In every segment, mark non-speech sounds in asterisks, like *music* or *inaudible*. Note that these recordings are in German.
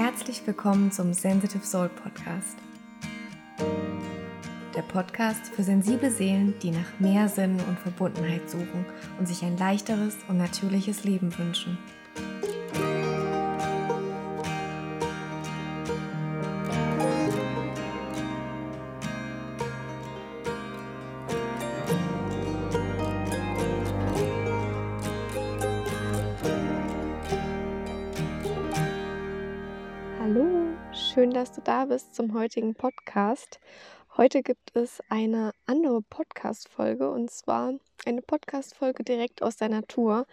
Herzlich willkommen zum Sensitive Soul Podcast. Der Podcast für sensible Seelen, die nach mehr Sinn und Verbundenheit suchen und sich ein leichteres und natürliches Leben wünschen. Da bist zum heutigen Podcast. Heute gibt es eine andere Podcast-Folge und zwar eine Podcast-Folge direkt aus der Natur.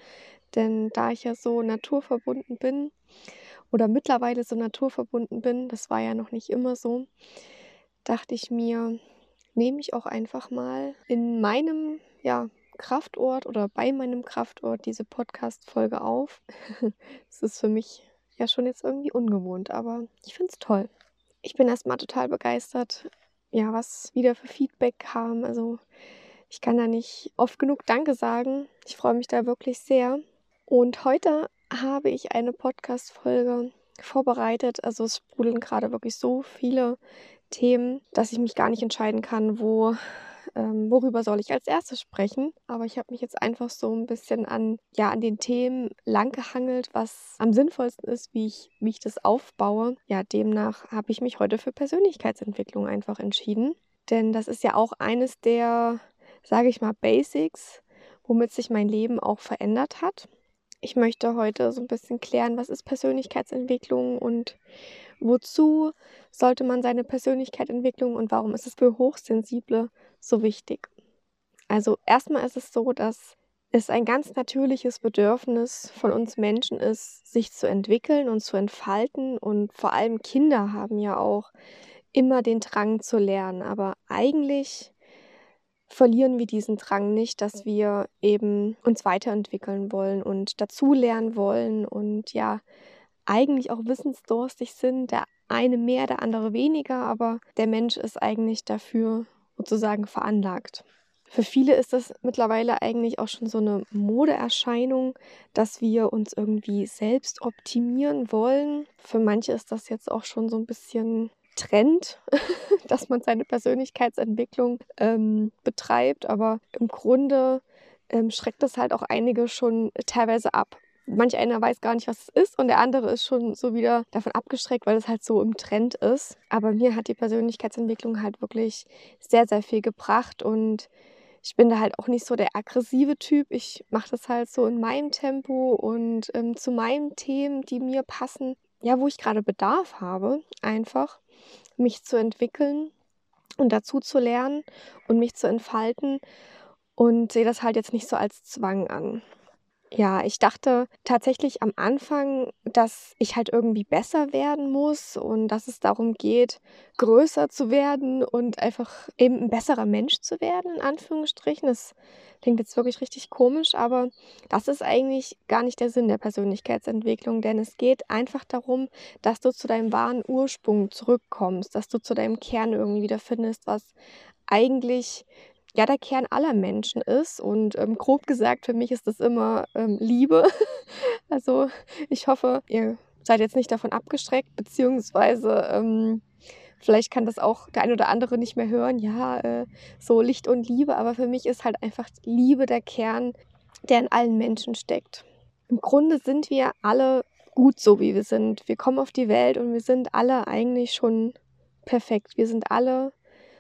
Denn da ich ja so naturverbunden bin oder mittlerweile so naturverbunden bin, das war ja noch nicht immer so, dachte ich mir, nehme ich auch einfach mal in meinem ja, Kraftort oder bei meinem Kraftort diese Podcast-Folge auf. *laughs* Es ist für mich ja schon jetzt irgendwie ungewohnt, aber ich finde es toll. Ich bin erstmal total begeistert, ja, was wieder für Feedback kam. Also ich kann da nicht oft genug Danke sagen. Ich freue mich da wirklich sehr. Und heute habe ich eine Podcast-Folge vorbereitet. Also es sprudeln gerade wirklich so viele Themen, dass ich mich gar nicht entscheiden kann, wo ähm, worüber soll ich als erstes sprechen. Aber ich habe mich jetzt einfach so ein bisschen an, ja, an den Themen langgehangelt, was am sinnvollsten ist, wie ich, wie ich das aufbaue. Ja, demnach habe ich mich heute für Persönlichkeitsentwicklung einfach entschieden. Denn das ist ja auch eines der, sage ich mal, Basics, womit sich mein Leben auch verändert hat. Ich möchte heute so ein bisschen klären, was ist Persönlichkeitsentwicklung und wozu sollte man seine Persönlichkeit entwickeln und warum ist es für Hochsensible so wichtig? Also erstmal ist es so, dass es ein ganz natürliches Bedürfnis von uns Menschen ist, sich zu entwickeln und zu entfalten. Und vor allem Kinder haben ja auch immer den Drang zu lernen. Aber eigentlich verlieren wir diesen Drang nicht, dass wir eben uns weiterentwickeln wollen und dazulernen wollen und ja, eigentlich auch wissensdurstig sind. Der eine mehr, der andere weniger, aber der Mensch ist eigentlich dafür sozusagen veranlagt. Für viele ist das mittlerweile eigentlich auch schon so eine Modeerscheinung, dass wir uns irgendwie selbst optimieren wollen. Für manche ist das jetzt auch schon so ein bisschen Trend, *laughs* dass man seine Persönlichkeitsentwicklung ähm, betreibt. Aber im Grunde ähm, schreckt das halt auch einige schon teilweise ab manch einer weiß gar nicht, was es ist und der andere ist schon so wieder davon abgeschreckt, weil es halt so im Trend ist. Aber mir hat die Persönlichkeitsentwicklung halt wirklich sehr, sehr viel gebracht und ich bin da halt auch nicht so der aggressive Typ. Ich mache das halt so in meinem Tempo und ähm, zu meinen Themen, die mir passen, ja, wo ich gerade Bedarf habe, einfach mich zu entwickeln und dazu zu lernen und mich zu entfalten und sehe das halt jetzt nicht so als Zwang an. Ja, ich dachte tatsächlich am Anfang, dass ich halt irgendwie besser werden muss und dass es darum geht, größer zu werden und einfach eben ein besserer Mensch zu werden, in Anführungsstrichen. Das klingt jetzt wirklich richtig komisch, aber das ist eigentlich gar nicht der Sinn der Persönlichkeitsentwicklung, denn es geht einfach darum, dass du zu deinem wahren Ursprung zurückkommst, dass du zu deinem Kern irgendwie wieder findest, was eigentlich ja der Kern aller Menschen ist. Und ähm, grob gesagt, für mich ist das immer ähm, Liebe. *laughs* also ich hoffe, ihr seid jetzt nicht davon abgestreckt, beziehungsweise ähm, vielleicht kann das auch der ein oder andere nicht mehr hören. Ja, äh, so Licht und Liebe, aber für mich ist halt einfach Liebe der Kern, der in allen Menschen steckt. Im Grunde sind wir alle gut so, wie wir sind. Wir kommen auf die Welt und wir sind alle eigentlich schon perfekt. Wir sind alle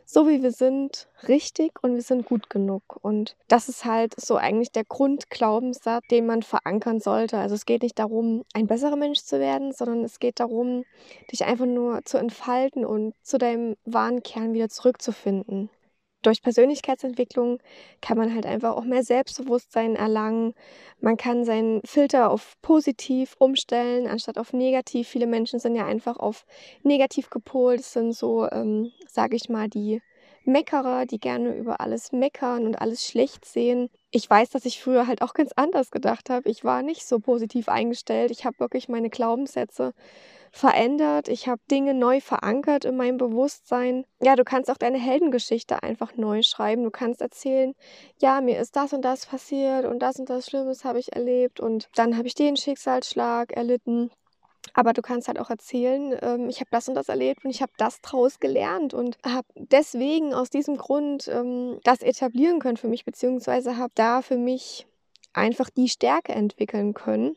so wie wir sind, richtig und wir sind gut genug. Und das ist halt so eigentlich der Grundglaubenssatz, den man verankern sollte. Also es geht nicht darum, ein besserer Mensch zu werden, sondern es geht darum, dich einfach nur zu entfalten und zu deinem wahren Kern wieder zurückzufinden. Durch Persönlichkeitsentwicklung kann man halt einfach auch mehr Selbstbewusstsein erlangen. Man kann seinen Filter auf positiv umstellen, anstatt auf negativ. Viele Menschen sind ja einfach auf negativ gepolt. Das sind so, ähm, sage ich mal, die Meckerer, die gerne über alles meckern und alles schlecht sehen. Ich weiß, dass ich früher halt auch ganz anders gedacht habe. Ich war nicht so positiv eingestellt. Ich habe wirklich meine Glaubenssätze verändert. Ich habe Dinge neu verankert in meinem Bewusstsein. Ja, du kannst auch deine Heldengeschichte einfach neu schreiben. Du kannst erzählen, ja, mir ist das und das passiert und das und das Schlimmes habe ich erlebt und dann habe ich den Schicksalsschlag erlitten. Aber du kannst halt auch erzählen, ähm, ich habe das und das erlebt und ich habe das draus gelernt und habe deswegen aus diesem Grund ähm, das etablieren können für mich, beziehungsweise habe da für mich einfach die Stärke entwickeln können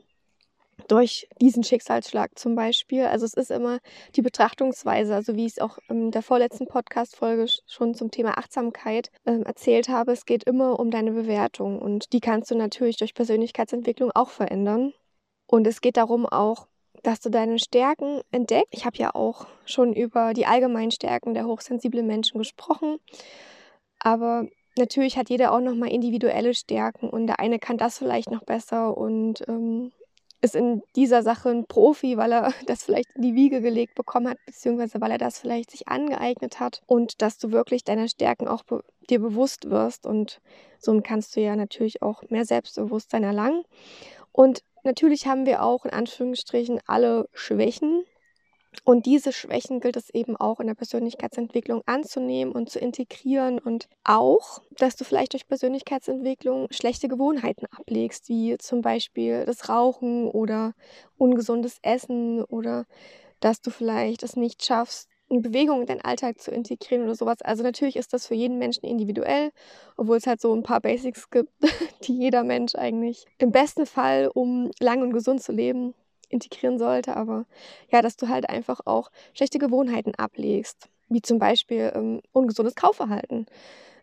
durch diesen Schicksalsschlag zum Beispiel. Also es ist immer die Betrachtungsweise, also wie ich es auch in der vorletzten Podcast-Folge schon zum Thema Achtsamkeit äh, erzählt habe. Es geht immer um deine Bewertung und die kannst du natürlich durch Persönlichkeitsentwicklung auch verändern. Und es geht darum auch, dass du deine Stärken entdeckst. Ich habe ja auch schon über die allgemeinen Stärken der hochsensiblen Menschen gesprochen. Aber natürlich hat jeder auch nochmal individuelle Stärken und der eine kann das vielleicht noch besser und ähm, ist in dieser Sache ein Profi, weil er *laughs* das vielleicht in die Wiege gelegt bekommen hat, beziehungsweise weil er das vielleicht sich angeeignet hat und dass du wirklich deine Stärken auch be dir bewusst wirst und so kannst du ja natürlich auch mehr Selbstbewusstsein erlangen. Und natürlich haben wir auch in Anführungsstrichen alle Schwächen und diese Schwächen gilt es eben auch in der Persönlichkeitsentwicklung anzunehmen und zu integrieren und auch, dass du vielleicht durch Persönlichkeitsentwicklung schlechte Gewohnheiten ablegst, wie zum Beispiel das Rauchen oder ungesundes Essen oder dass du vielleicht es nicht schaffst, eine Bewegung in deinen Alltag zu integrieren oder sowas. Also natürlich ist das für jeden Menschen individuell, obwohl es halt so ein paar Basics gibt, *laughs* die jeder Mensch eigentlich im besten Fall, um lang und gesund zu leben, integrieren sollte, aber ja, dass du halt einfach auch schlechte Gewohnheiten ablegst, wie zum Beispiel ähm, ungesundes Kaufverhalten.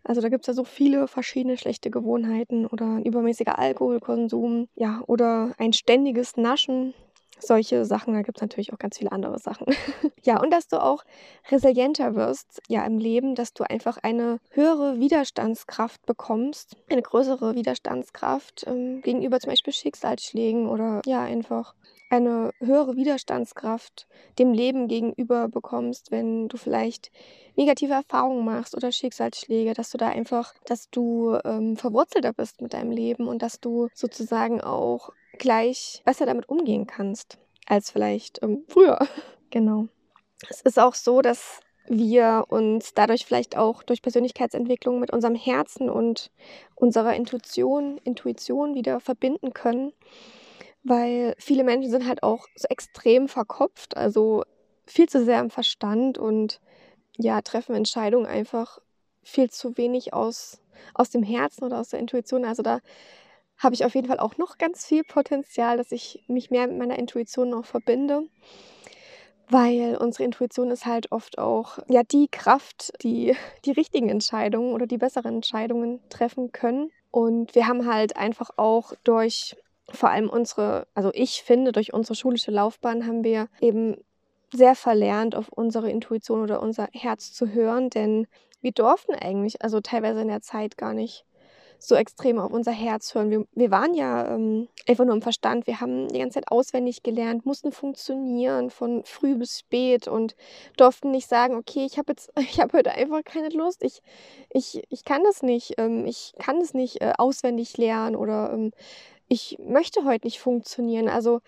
Also da gibt es ja so viele verschiedene schlechte Gewohnheiten oder ein übermäßiger Alkoholkonsum, ja, oder ein ständiges Naschen. Solche Sachen, da gibt es natürlich auch ganz viele andere Sachen. *laughs* ja, und dass du auch resilienter wirst, ja, im Leben, dass du einfach eine höhere Widerstandskraft bekommst, eine größere Widerstandskraft ähm, gegenüber zum Beispiel Schicksalsschlägen oder ja, einfach eine höhere Widerstandskraft dem Leben gegenüber bekommst, wenn du vielleicht negative Erfahrungen machst oder Schicksalsschläge, dass du da einfach, dass du ähm, verwurzelter bist mit deinem Leben und dass du sozusagen auch gleich besser damit umgehen kannst als vielleicht ähm, früher. *laughs* Genau. Es ist auch so, dass wir uns dadurch vielleicht auch durch Persönlichkeitsentwicklung mit unserem Herzen und unserer Intuition, Intuition wieder verbinden können weil viele Menschen sind halt auch so extrem verkopft, also viel zu sehr im Verstand und ja, treffen Entscheidungen einfach viel zu wenig aus, aus dem Herzen oder aus der Intuition. Also da habe ich auf jeden Fall auch noch ganz viel Potenzial, dass ich mich mehr mit meiner Intuition noch verbinde. Weil unsere Intuition ist halt oft auch ja die Kraft, die *laughs* die richtigen Entscheidungen oder die besseren Entscheidungen treffen können. Und wir haben halt einfach auch durch vor allem unsere, also ich finde, durch unsere schulische Laufbahn haben wir eben sehr verlernt, auf unsere Intuition oder unser Herz zu hören, denn wir durften eigentlich, also teilweise in der Zeit gar nicht so extrem auf unser Herz hören. Wir, wir waren ja ähm, einfach nur im Verstand. Wir haben die ganze Zeit auswendig gelernt, mussten funktionieren von früh bis spät und durften nicht sagen, okay, ich habe jetzt, *laughs* ich habe heute einfach keine Lust, ich, ich, ich kann das nicht, ähm, ich kann das nicht äh, auswendig lernen oder ähm, ich möchte heute nicht funktionieren. Also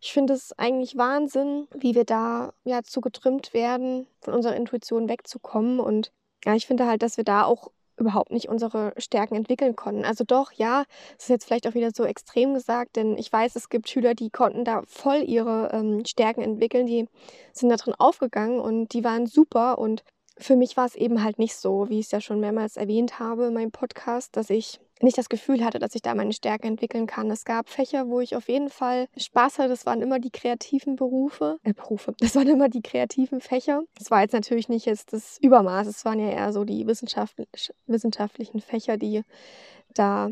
ich finde es eigentlich Wahnsinn, wie wir da ja zu getrimmt werden, von unserer Intuition wegzukommen. Und ja, ich finde halt, dass wir da auch überhaupt nicht unsere Stärken entwickeln konnten. Also doch, ja, das ist jetzt vielleicht auch wieder so extrem gesagt, denn ich weiß, es gibt Schüler, die konnten da voll ihre ähm, Stärken entwickeln, die sind da drin aufgegangen und die waren super und für mich war es eben halt nicht so, wie ich es ja schon mehrmals erwähnt habe in meinem Podcast, dass ich nicht das Gefühl hatte, dass ich da meine Stärke entwickeln kann. Es gab Fächer, wo ich auf jeden Fall Spaß hatte. Das waren immer die kreativen Berufe. Äh, Berufe. *laughs* Das waren immer die kreativen Fächer. Das war jetzt natürlich nicht jetzt das Übermaß. Es waren ja eher so die wissenschaftlich, wissenschaftlichen Fächer, die da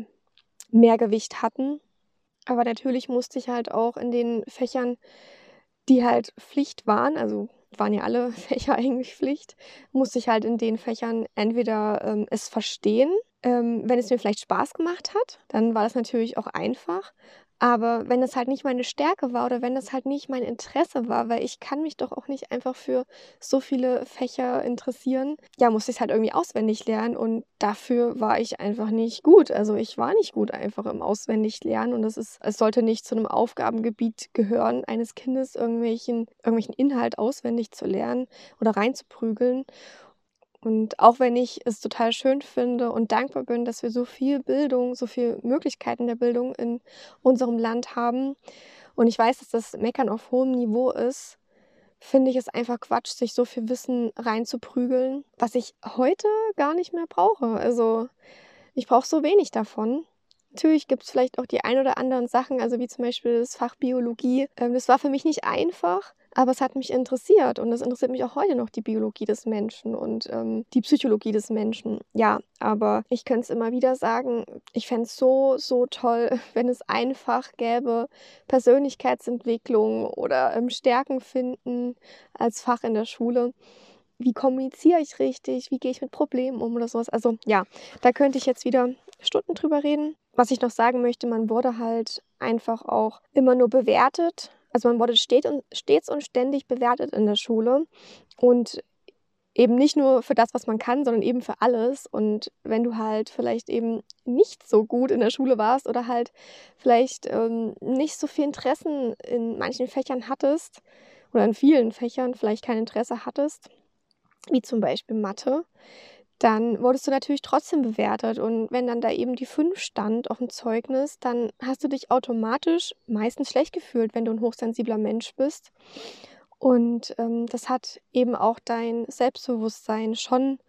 mehr Gewicht hatten. Aber natürlich musste ich halt auch in den Fächern, die halt Pflicht waren, also waren ja alle *laughs* Fächer eigentlich Pflicht, musste ich halt in den Fächern entweder ähm, es verstehen ähm, wenn es mir vielleicht Spaß gemacht hat, dann war das natürlich auch einfach. Aber wenn es halt nicht meine Stärke war oder wenn es halt nicht mein Interesse war, weil ich kann mich doch auch nicht einfach für so viele Fächer interessieren, ja, musste ich es halt irgendwie auswendig lernen und dafür war ich einfach nicht gut. Also ich war nicht gut einfach im Auswendiglernen und es ist, es sollte nicht zu einem Aufgabengebiet gehören eines Kindes, irgendwelchen, irgendwelchen Inhalt auswendig zu lernen oder reinzuprügeln. Und auch wenn ich es total schön finde und dankbar bin, dass wir so viel Bildung, so viele Möglichkeiten der Bildung in unserem Land haben und ich weiß, dass das Meckern auf hohem Niveau ist, finde ich es einfach Quatsch, sich so viel Wissen reinzuprügeln, was ich heute gar nicht mehr brauche. Also ich brauche so wenig davon. Natürlich gibt es vielleicht auch die ein oder anderen Sachen, also wie zum Beispiel das Fach Biologie. Ähm, das war für mich nicht einfach, aber es hat mich interessiert und es interessiert mich auch heute noch die Biologie des Menschen und ähm, die Psychologie des Menschen. Ja, aber ich könnte es immer wieder sagen, ich fände es so, so toll, *laughs* wenn es einfach gäbe, Persönlichkeitsentwicklung oder ähm, Stärken finden als Fach in der Schule wie kommuniziere ich richtig, wie gehe ich mit Problemen um oder sowas. Also ja, da könnte ich jetzt wieder Stunden drüber reden. Was ich noch sagen möchte, man wurde halt einfach auch immer nur bewertet also man wurde stets und ständig bewertet in der Schule und eben nicht nur für das, was man kann, sondern eben für alles. Und wenn du halt vielleicht eben nicht so gut in der Schule warst oder halt vielleicht ähm, nicht so viel Interessen in manchen Fächern hattest oder in vielen Fächern vielleicht kein Interesse hattest, wie zum Beispiel Mathe, dann wurdest du natürlich trotzdem bewertet. Und wenn dann da eben die 5 stand auf dem Zeugnis, dann hast du dich automatisch meistens schlecht gefühlt, wenn du ein hochsensibler Mensch bist. Und ähm, das hat eben auch dein Selbstbewusstsein schon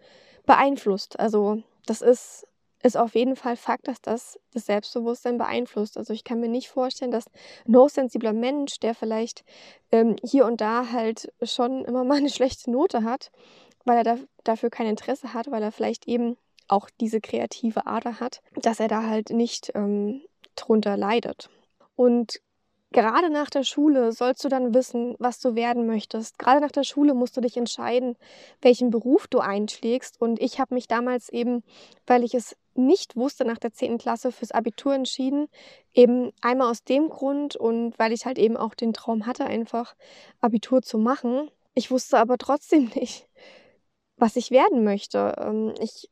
beeinflusst. Also das ist, ist auf jeden Fall Fakt, dass das das Selbstbewusstsein beeinflusst. Also ich kann mir nicht vorstellen, dass ein hochsensibler Mensch, der vielleicht ähm, hier und da halt schon immer mal eine *laughs* schlechte Note hat, weil er da, dafür kein Interesse hat, weil er vielleicht eben auch diese kreative Ader hat, dass er da halt nicht ähm, drunter leidet. Und gerade nach der Schule sollst du dann wissen, was du werden möchtest. Gerade nach der Schule musst du dich entscheiden, welchen Beruf du einschlägst. Und ich habe mich damals eben, weil ich es nicht wusste, nach der 10. Klasse fürs Abitur entschieden. Eben einmal aus dem Grund und weil ich halt eben auch den Traum hatte, einfach Abitur zu machen. Ich wusste aber trotzdem *laughs* nicht, was ich werden möchte. Ähm, ich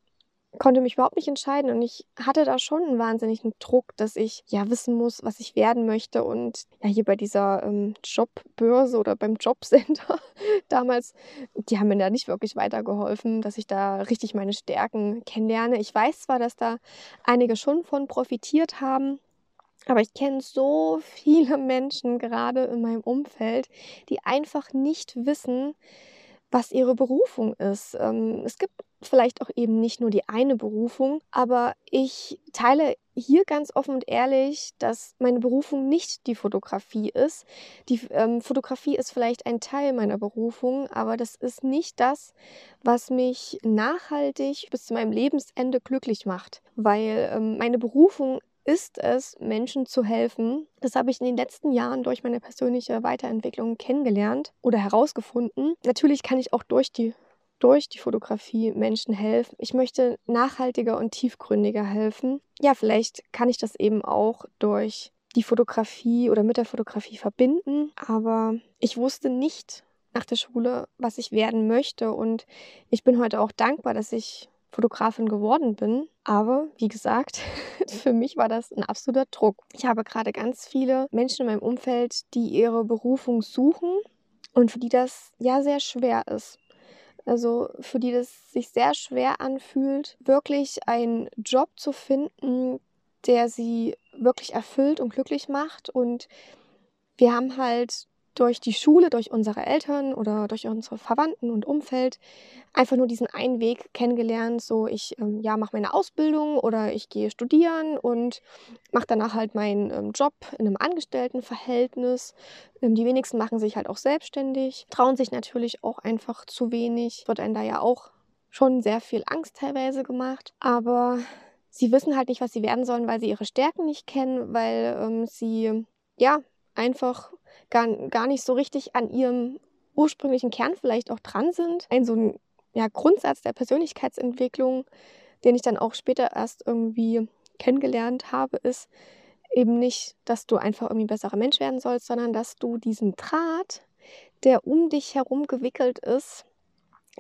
konnte mich überhaupt nicht entscheiden und ich hatte da schon einen wahnsinnigen Druck, dass ich ja wissen muss, was ich werden möchte. Und ja, hier bei dieser ähm, Jobbörse oder beim Jobcenter *laughs* damals, die haben mir da nicht wirklich weitergeholfen, dass ich da richtig meine Stärken kennenlerne. Ich weiß zwar, dass da einige schon von profitiert haben, aber ich kenne so viele *laughs* Menschen gerade in meinem Umfeld, die einfach nicht wissen, was ihre Berufung ist. Ähm, es gibt vielleicht auch eben nicht nur die eine Berufung, aber ich teile hier ganz offen und ehrlich, dass meine Berufung nicht die Fotografie ist. Die ähm, Fotografie ist vielleicht ein Teil meiner Berufung, aber das ist nicht das, was mich nachhaltig bis zu meinem Lebensende glücklich macht, weil ähm, meine Berufung ist es, Menschen zu helfen. Das habe ich in den letzten Jahren durch meine persönliche Weiterentwicklung kennengelernt oder herausgefunden. Natürlich kann ich auch durch die durch die Fotografie Menschen helfen. Ich möchte nachhaltiger und tiefgründiger helfen. Ja, vielleicht kann ich das eben auch durch die Fotografie oder mit der Fotografie verbinden, aber ich wusste nicht nach der Schule, was ich werden möchte und ich bin heute auch dankbar, dass ich Fotografin geworden bin. Aber wie gesagt, *laughs* für mich war das ein absoluter Druck. Ich habe gerade ganz viele Menschen in meinem Umfeld, die ihre Berufung suchen und für die das ja sehr schwer ist. Also für die das sich sehr schwer anfühlt, wirklich einen Job zu finden, der sie wirklich erfüllt und glücklich macht. Und wir haben halt durch die Schule, durch unsere Eltern oder durch unsere Verwandten und Umfeld einfach nur diesen einen Weg kennengelernt. So, ich ähm, ja, mache meine Ausbildung oder ich gehe studieren und mache danach halt meinen ähm, Job in einem Angestelltenverhältnis. Ähm, die wenigsten machen sich halt auch selbstständig, trauen sich natürlich auch einfach zu wenig. Wird einem da ja auch schon sehr viel Angst teilweise gemacht. Aber sie wissen halt nicht, was sie werden sollen, weil sie ihre Stärken nicht kennen, weil ähm, sie ja einfach gar, gar nicht so richtig an ihrem ursprünglichen Kern vielleicht auch dran sind. Ein so ein ja, Grundsatz der Persönlichkeitsentwicklung, den ich dann auch später erst irgendwie kennengelernt habe, ist eben nicht, dass du einfach irgendwie ein besserer Mensch werden sollst, sondern dass du diesen Draht, der um dich herum gewickelt ist,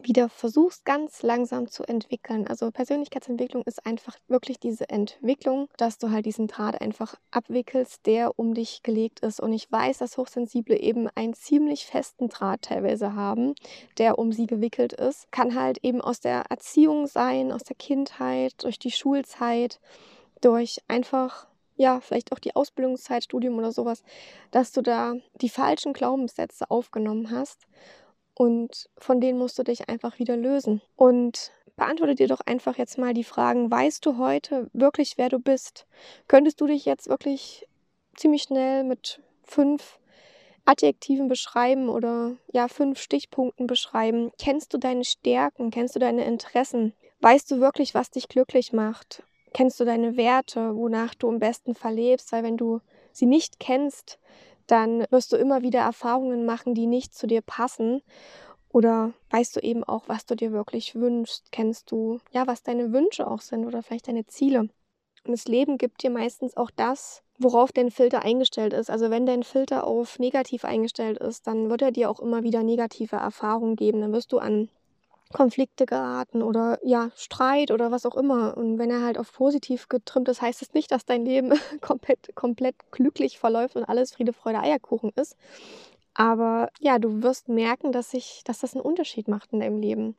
wieder versuchst, ganz langsam zu entwickeln. Also Persönlichkeitsentwicklung ist einfach wirklich diese Entwicklung, dass du halt diesen Draht einfach abwickelst, der um dich gelegt ist. Und ich weiß, dass Hochsensible eben einen ziemlich festen Draht teilweise haben, der um sie gewickelt ist. Kann halt eben aus der Erziehung sein, aus der Kindheit, durch die Schulzeit, durch einfach ja, vielleicht auch die Ausbildungszeit, Studium oder sowas, dass du da die falschen Glaubenssätze aufgenommen hast und von denen musst du dich einfach wieder lösen. Und beantworte dir doch einfach jetzt mal die Fragen, weißt du heute wirklich, wer du bist? Könntest du dich jetzt wirklich ziemlich schnell mit fünf Adjektiven beschreiben oder ja, fünf Stichpunkten beschreiben? Kennst du deine Stärken? Kennst du deine Interessen? Weißt du wirklich, was dich glücklich macht? Kennst du deine Werte, wonach du am besten verlebst? Weil wenn du sie nicht kennst, dann wirst du immer wieder Erfahrungen machen, die nicht zu dir passen. Oder weißt du eben auch, was du dir wirklich wünschst? Kennst du, ja, was deine Wünsche auch sind oder vielleicht deine Ziele? Und das Leben gibt dir meistens auch das, worauf dein Filter eingestellt ist. Also wenn dein Filter auf negativ eingestellt ist, dann wird er dir auch immer wieder negative Erfahrungen geben. Dann wirst du an Konflikte geraten oder ja, Streit oder was auch immer. Und wenn er halt auf positiv getrimmt ist, heißt es das nicht, dass dein Leben *laughs* komplett, komplett glücklich verläuft und alles Friede, Freude, Eierkuchen ist. Aber ja, du wirst merken, dass sich, dass das einen Unterschied macht in deinem Leben.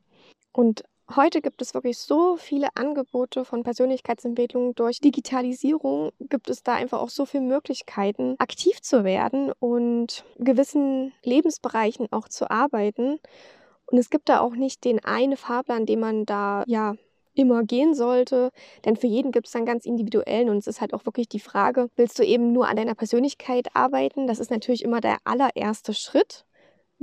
Und heute gibt es wirklich so viele Angebote von Persönlichkeitsentwicklung. Durch Digitalisierung gibt es da einfach auch so viele Möglichkeiten, aktiv zu werden und gewissen Lebensbereichen auch zu arbeiten. Und es gibt da auch nicht den einen Fahrplan, den man da ja immer gehen sollte, denn für jeden gibt es dann ganz individuellen und es ist halt auch wirklich die Frage, willst du eben nur an deiner Persönlichkeit arbeiten? Das ist natürlich immer der allererste Schritt.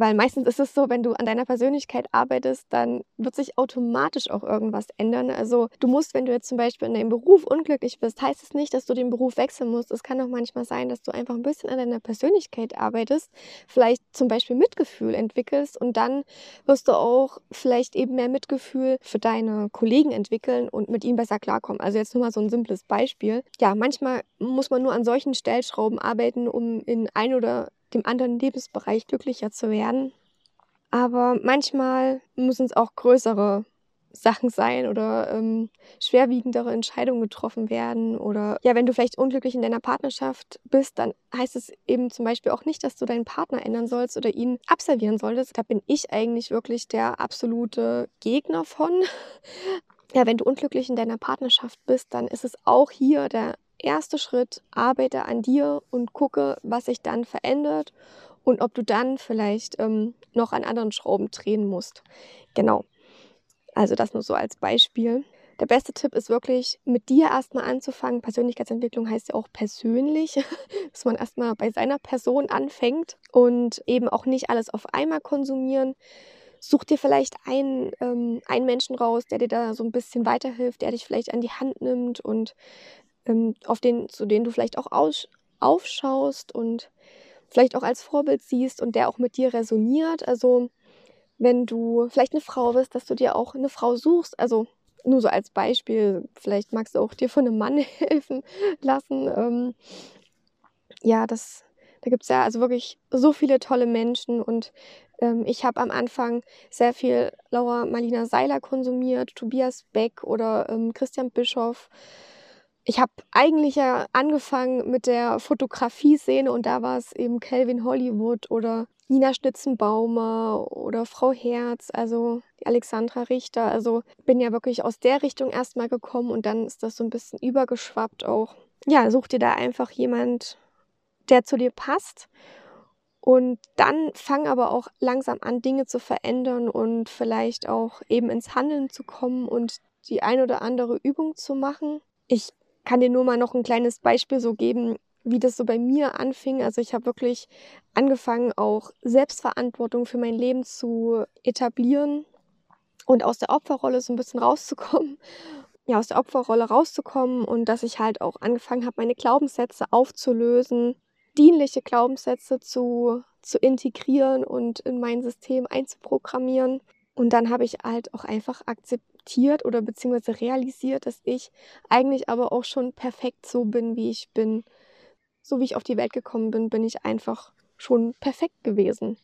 Weil meistens ist es so, wenn du an deiner Persönlichkeit arbeitest, dann wird sich automatisch auch irgendwas ändern. Also du musst, wenn du jetzt zum Beispiel in deinem Beruf unglücklich bist, heißt es nicht, dass du den Beruf wechseln musst. Es kann auch manchmal sein, dass du einfach ein bisschen an deiner Persönlichkeit arbeitest, vielleicht zum Beispiel Mitgefühl entwickelst und dann wirst du auch vielleicht eben mehr Mitgefühl für deine Kollegen entwickeln und mit ihnen besser klarkommen. Also jetzt nur mal so ein simples Beispiel. Ja, manchmal muss man nur an solchen Stellschrauben arbeiten, um in ein oder dem anderen Lebensbereich glücklicher zu werden. Aber manchmal müssen es auch größere Sachen sein oder ähm, schwerwiegendere Entscheidungen getroffen werden. Oder ja, wenn du vielleicht unglücklich in deiner Partnerschaft bist, dann heißt es eben zum Beispiel auch nicht, dass du deinen Partner ändern sollst oder ihn abservieren solltest. Da bin ich eigentlich wirklich der absolute Gegner von. *laughs* Ja, wenn du unglücklich in deiner Partnerschaft bist, dann ist es auch hier der erste Schritt, arbeite an dir und gucke, was sich dann verändert und ob du dann vielleicht ähm, noch an anderen Schrauben drehen musst. Genau. Also das nur so als Beispiel. Der beste Tipp ist wirklich, mit dir erstmal anzufangen. Persönlichkeitsentwicklung heißt ja auch persönlich, *laughs* dass man erstmal bei seiner Person anfängt und eben auch nicht alles auf einmal konsumieren. Such dir vielleicht einen, ähm, einen Menschen raus, der dir da so ein bisschen weiterhilft, der dich vielleicht an die Hand nimmt und ähm, auf den, zu denen du vielleicht auch aus, aufschaust und vielleicht auch als Vorbild siehst und der auch mit dir resoniert. Also wenn du vielleicht eine Frau bist, dass du dir auch eine Frau suchst. Also nur so als Beispiel, vielleicht magst du auch dir von einem Mann *laughs* helfen lassen. Ähm, ja, das, da gibt es ja also wirklich so viele tolle Menschen und ähm, ich habe am Anfang sehr viel Laura Marlina Seiler konsumiert, Tobias Beck oder ähm, Christian Bischoff ich habe eigentlich ja angefangen mit der Fotografie-Szene und da war es eben Calvin Hollywood oder Nina Schnitzenbaumer oder Frau Herz, also Alexandra Richter. Also bin ja wirklich aus der Richtung erstmal gekommen und dann ist das so ein bisschen übergeschwappt auch. Ja, such dir da einfach jemand, der zu dir passt. Und dann fang aber auch langsam an, Dinge zu verändern und vielleicht auch eben ins Handeln zu kommen und die ein oder andere Übung zu machen. Ich kann dir nur mal noch ein kleines Beispiel so geben, wie das so bei mir anfing. Also ich habe wirklich angefangen, auch Selbstverantwortung für mein Leben zu etablieren und aus der Opferrolle so ein bisschen rauszukommen. *laughs* Ja, aus der Opferrolle rauszukommen und dass ich halt auch angefangen habe, meine Glaubenssätze aufzulösen, dienliche Glaubenssätze zu, zu integrieren und in mein System einzuprogrammieren. Und dann habe ich halt auch einfach akzeptiert oder beziehungsweise realisiert, dass ich eigentlich aber auch schon perfekt so bin, wie ich bin. So wie ich auf die Welt gekommen bin, bin ich einfach schon perfekt gewesen.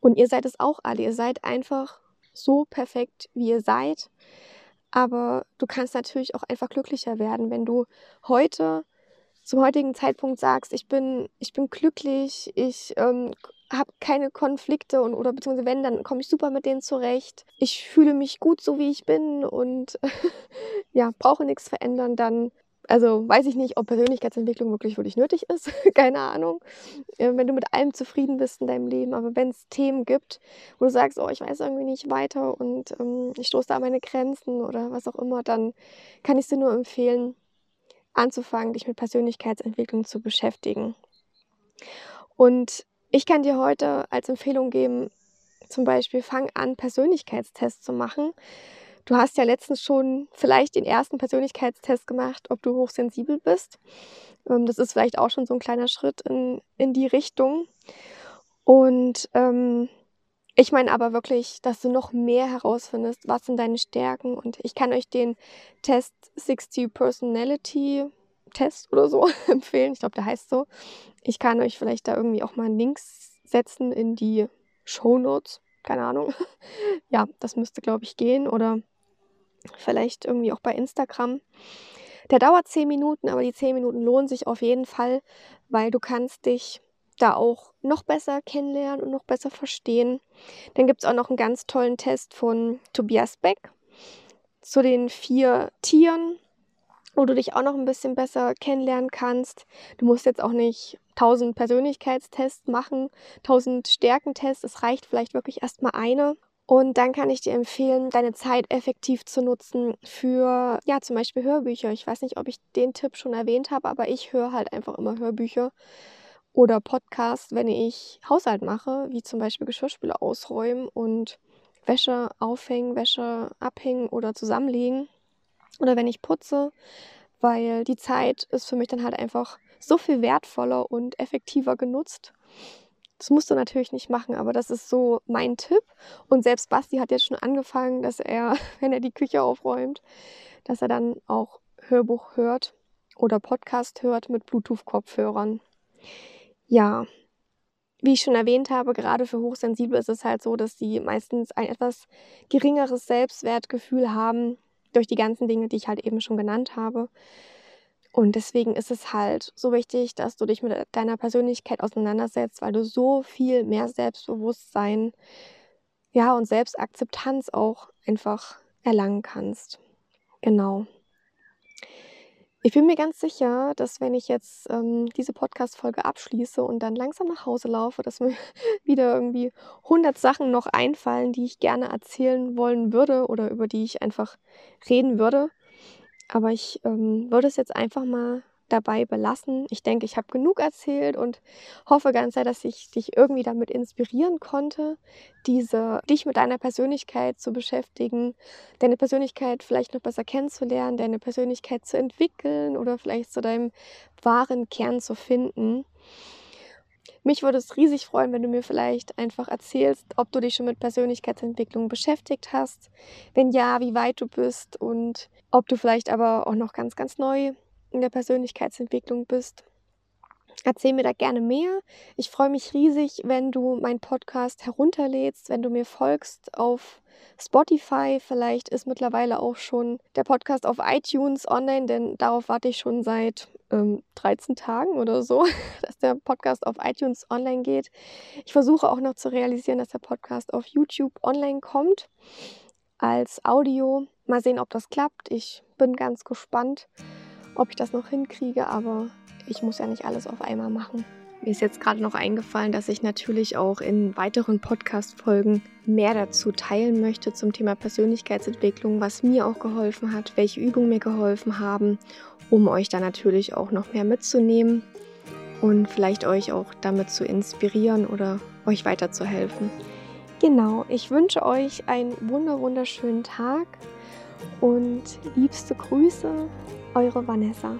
Und ihr seid es auch alle. Ihr seid einfach so perfekt, wie ihr seid. Aber du kannst natürlich auch einfach glücklicher werden, wenn du heute zum heutigen Zeitpunkt sagst, ich bin, ich bin glücklich, ich ähm, habe keine Konflikte und oder beziehungsweise wenn, dann komme ich super mit denen zurecht. Ich fühle mich gut so wie ich bin und *laughs* ja, brauche nichts verändern, dann also weiß ich nicht, ob Persönlichkeitsentwicklung wirklich wirklich nötig ist, *laughs* keine Ahnung. Äh, wenn du mit allem zufrieden bist in deinem Leben, aber wenn es Themen gibt, wo du sagst, oh, ich weiß irgendwie nicht weiter und ähm, ich stoße da an meine Grenzen oder was auch immer, dann kann ich dir nur empfehlen, anzufangen, dich mit Persönlichkeitsentwicklung zu beschäftigen. Und ich kann dir heute als Empfehlung geben, zum Beispiel fang an, Persönlichkeitstests zu machen. Du hast ja letztens schon vielleicht den ersten Persönlichkeitstest gemacht, ob du hochsensibel bist. Ähm, das ist vielleicht auch schon so ein kleiner Schritt in, in die Richtung. Und ähm, ich meine aber wirklich, dass du noch mehr herausfindest, was sind deine Stärken. Und ich kann euch den Test 60 Personality Test oder so *laughs* empfehlen. Ich glaube, der heißt so. Ich kann euch vielleicht da irgendwie auch mal Links setzen in die Show Notes. Keine Ahnung. *laughs* Ja, das müsste, glaube ich, gehen. Oder vielleicht irgendwie auch bei Instagram. Der dauert zehn Minuten, aber die zehn Minuten lohnen sich auf jeden Fall, weil du kannst dich da auch noch besser kennenlernen und noch besser verstehen. Dann gibt es auch noch einen ganz tollen Test von Tobias Beck zu den vier Tieren, wo du dich auch noch ein bisschen besser kennenlernen kannst. Du musst jetzt auch nicht 1000 Persönlichkeitstests machen, 1000 Stärkentests. Es reicht vielleicht wirklich erstmal eine. Und dann kann ich dir empfehlen, deine Zeit effektiv zu nutzen für, ja, zum Beispiel Hörbücher. Ich weiß nicht, ob ich den Tipp schon erwähnt habe, aber ich höre halt einfach immer Hörbücher oder Podcasts, wenn ich Haushalt mache, wie zum Beispiel Geschirrspüler ausräumen und Wäsche aufhängen, Wäsche abhängen oder zusammenlegen. Oder wenn ich putze, weil die Zeit ist für mich dann halt einfach so viel wertvoller und effektiver genutzt. Das musst du natürlich nicht machen, aber das ist so mein Tipp. Und selbst Basti hat jetzt schon angefangen, dass er, *laughs* wenn er die Küche aufräumt, dass er dann auch Hörbuch hört oder Podcast hört mit Bluetooth-Kopfhörern. Ja, wie ich schon erwähnt habe, gerade für Hochsensible ist es halt so, dass sie meistens ein etwas geringeres Selbstwertgefühl haben durch die ganzen Dinge, die ich halt eben schon genannt habe. Und deswegen ist es halt so wichtig, dass du dich mit deiner Persönlichkeit auseinandersetzt, weil du so viel mehr Selbstbewusstsein, ja, und Selbstakzeptanz auch einfach erlangen kannst. Genau. Ich bin mir ganz sicher, dass wenn ich jetzt ähm, diese Podcast-Folge abschließe und dann langsam nach Hause laufe, dass mir *laughs* wieder irgendwie 100 Sachen noch einfallen, die ich gerne erzählen wollen würde oder über die ich einfach reden würde. Aber ich ähm, würde es jetzt einfach mal dabei belassen. Ich denke, ich habe genug erzählt und hoffe ganz sehr, dass ich dich irgendwie damit inspirieren konnte, diese, dich mit deiner Persönlichkeit zu beschäftigen, deine Persönlichkeit vielleicht noch besser kennenzulernen, deine Persönlichkeit zu entwickeln oder vielleicht zu deinem wahren Kern zu finden. Mich würde es riesig freuen, wenn du mir vielleicht einfach erzählst, ob du dich schon mit Persönlichkeitsentwicklung beschäftigt hast. Wenn ja, wie weit du bist und ob du vielleicht aber auch noch ganz, ganz neu in der Persönlichkeitsentwicklung bist. Erzähl mir da gerne mehr. Ich freue mich riesig, wenn du meinen Podcast herunterlädst, wenn du mir folgst auf Spotify. Vielleicht ist mittlerweile auch schon der Podcast auf iTunes online, denn darauf warte ich schon seit ähm, 13 Tagen oder so, *laughs* dass der Podcast auf iTunes online geht. Ich versuche auch noch zu realisieren, dass der Podcast auf YouTube online kommt als Audio. Mal sehen, ob das klappt. Ich bin ganz gespannt, ob ich das noch hinkriege, aber ich muss ja nicht alles auf einmal machen. Mir ist jetzt gerade noch eingefallen, dass ich natürlich auch in weiteren Podcast-Folgen mehr dazu teilen möchte zum Thema Persönlichkeitsentwicklung, was mir auch geholfen hat, welche Übungen mir geholfen haben, um euch da natürlich auch noch mehr mitzunehmen und vielleicht euch auch damit zu inspirieren oder euch weiterzuhelfen. Genau, ich wünsche euch einen wunderschönen Tag und liebste Grüße, eure Vanessa.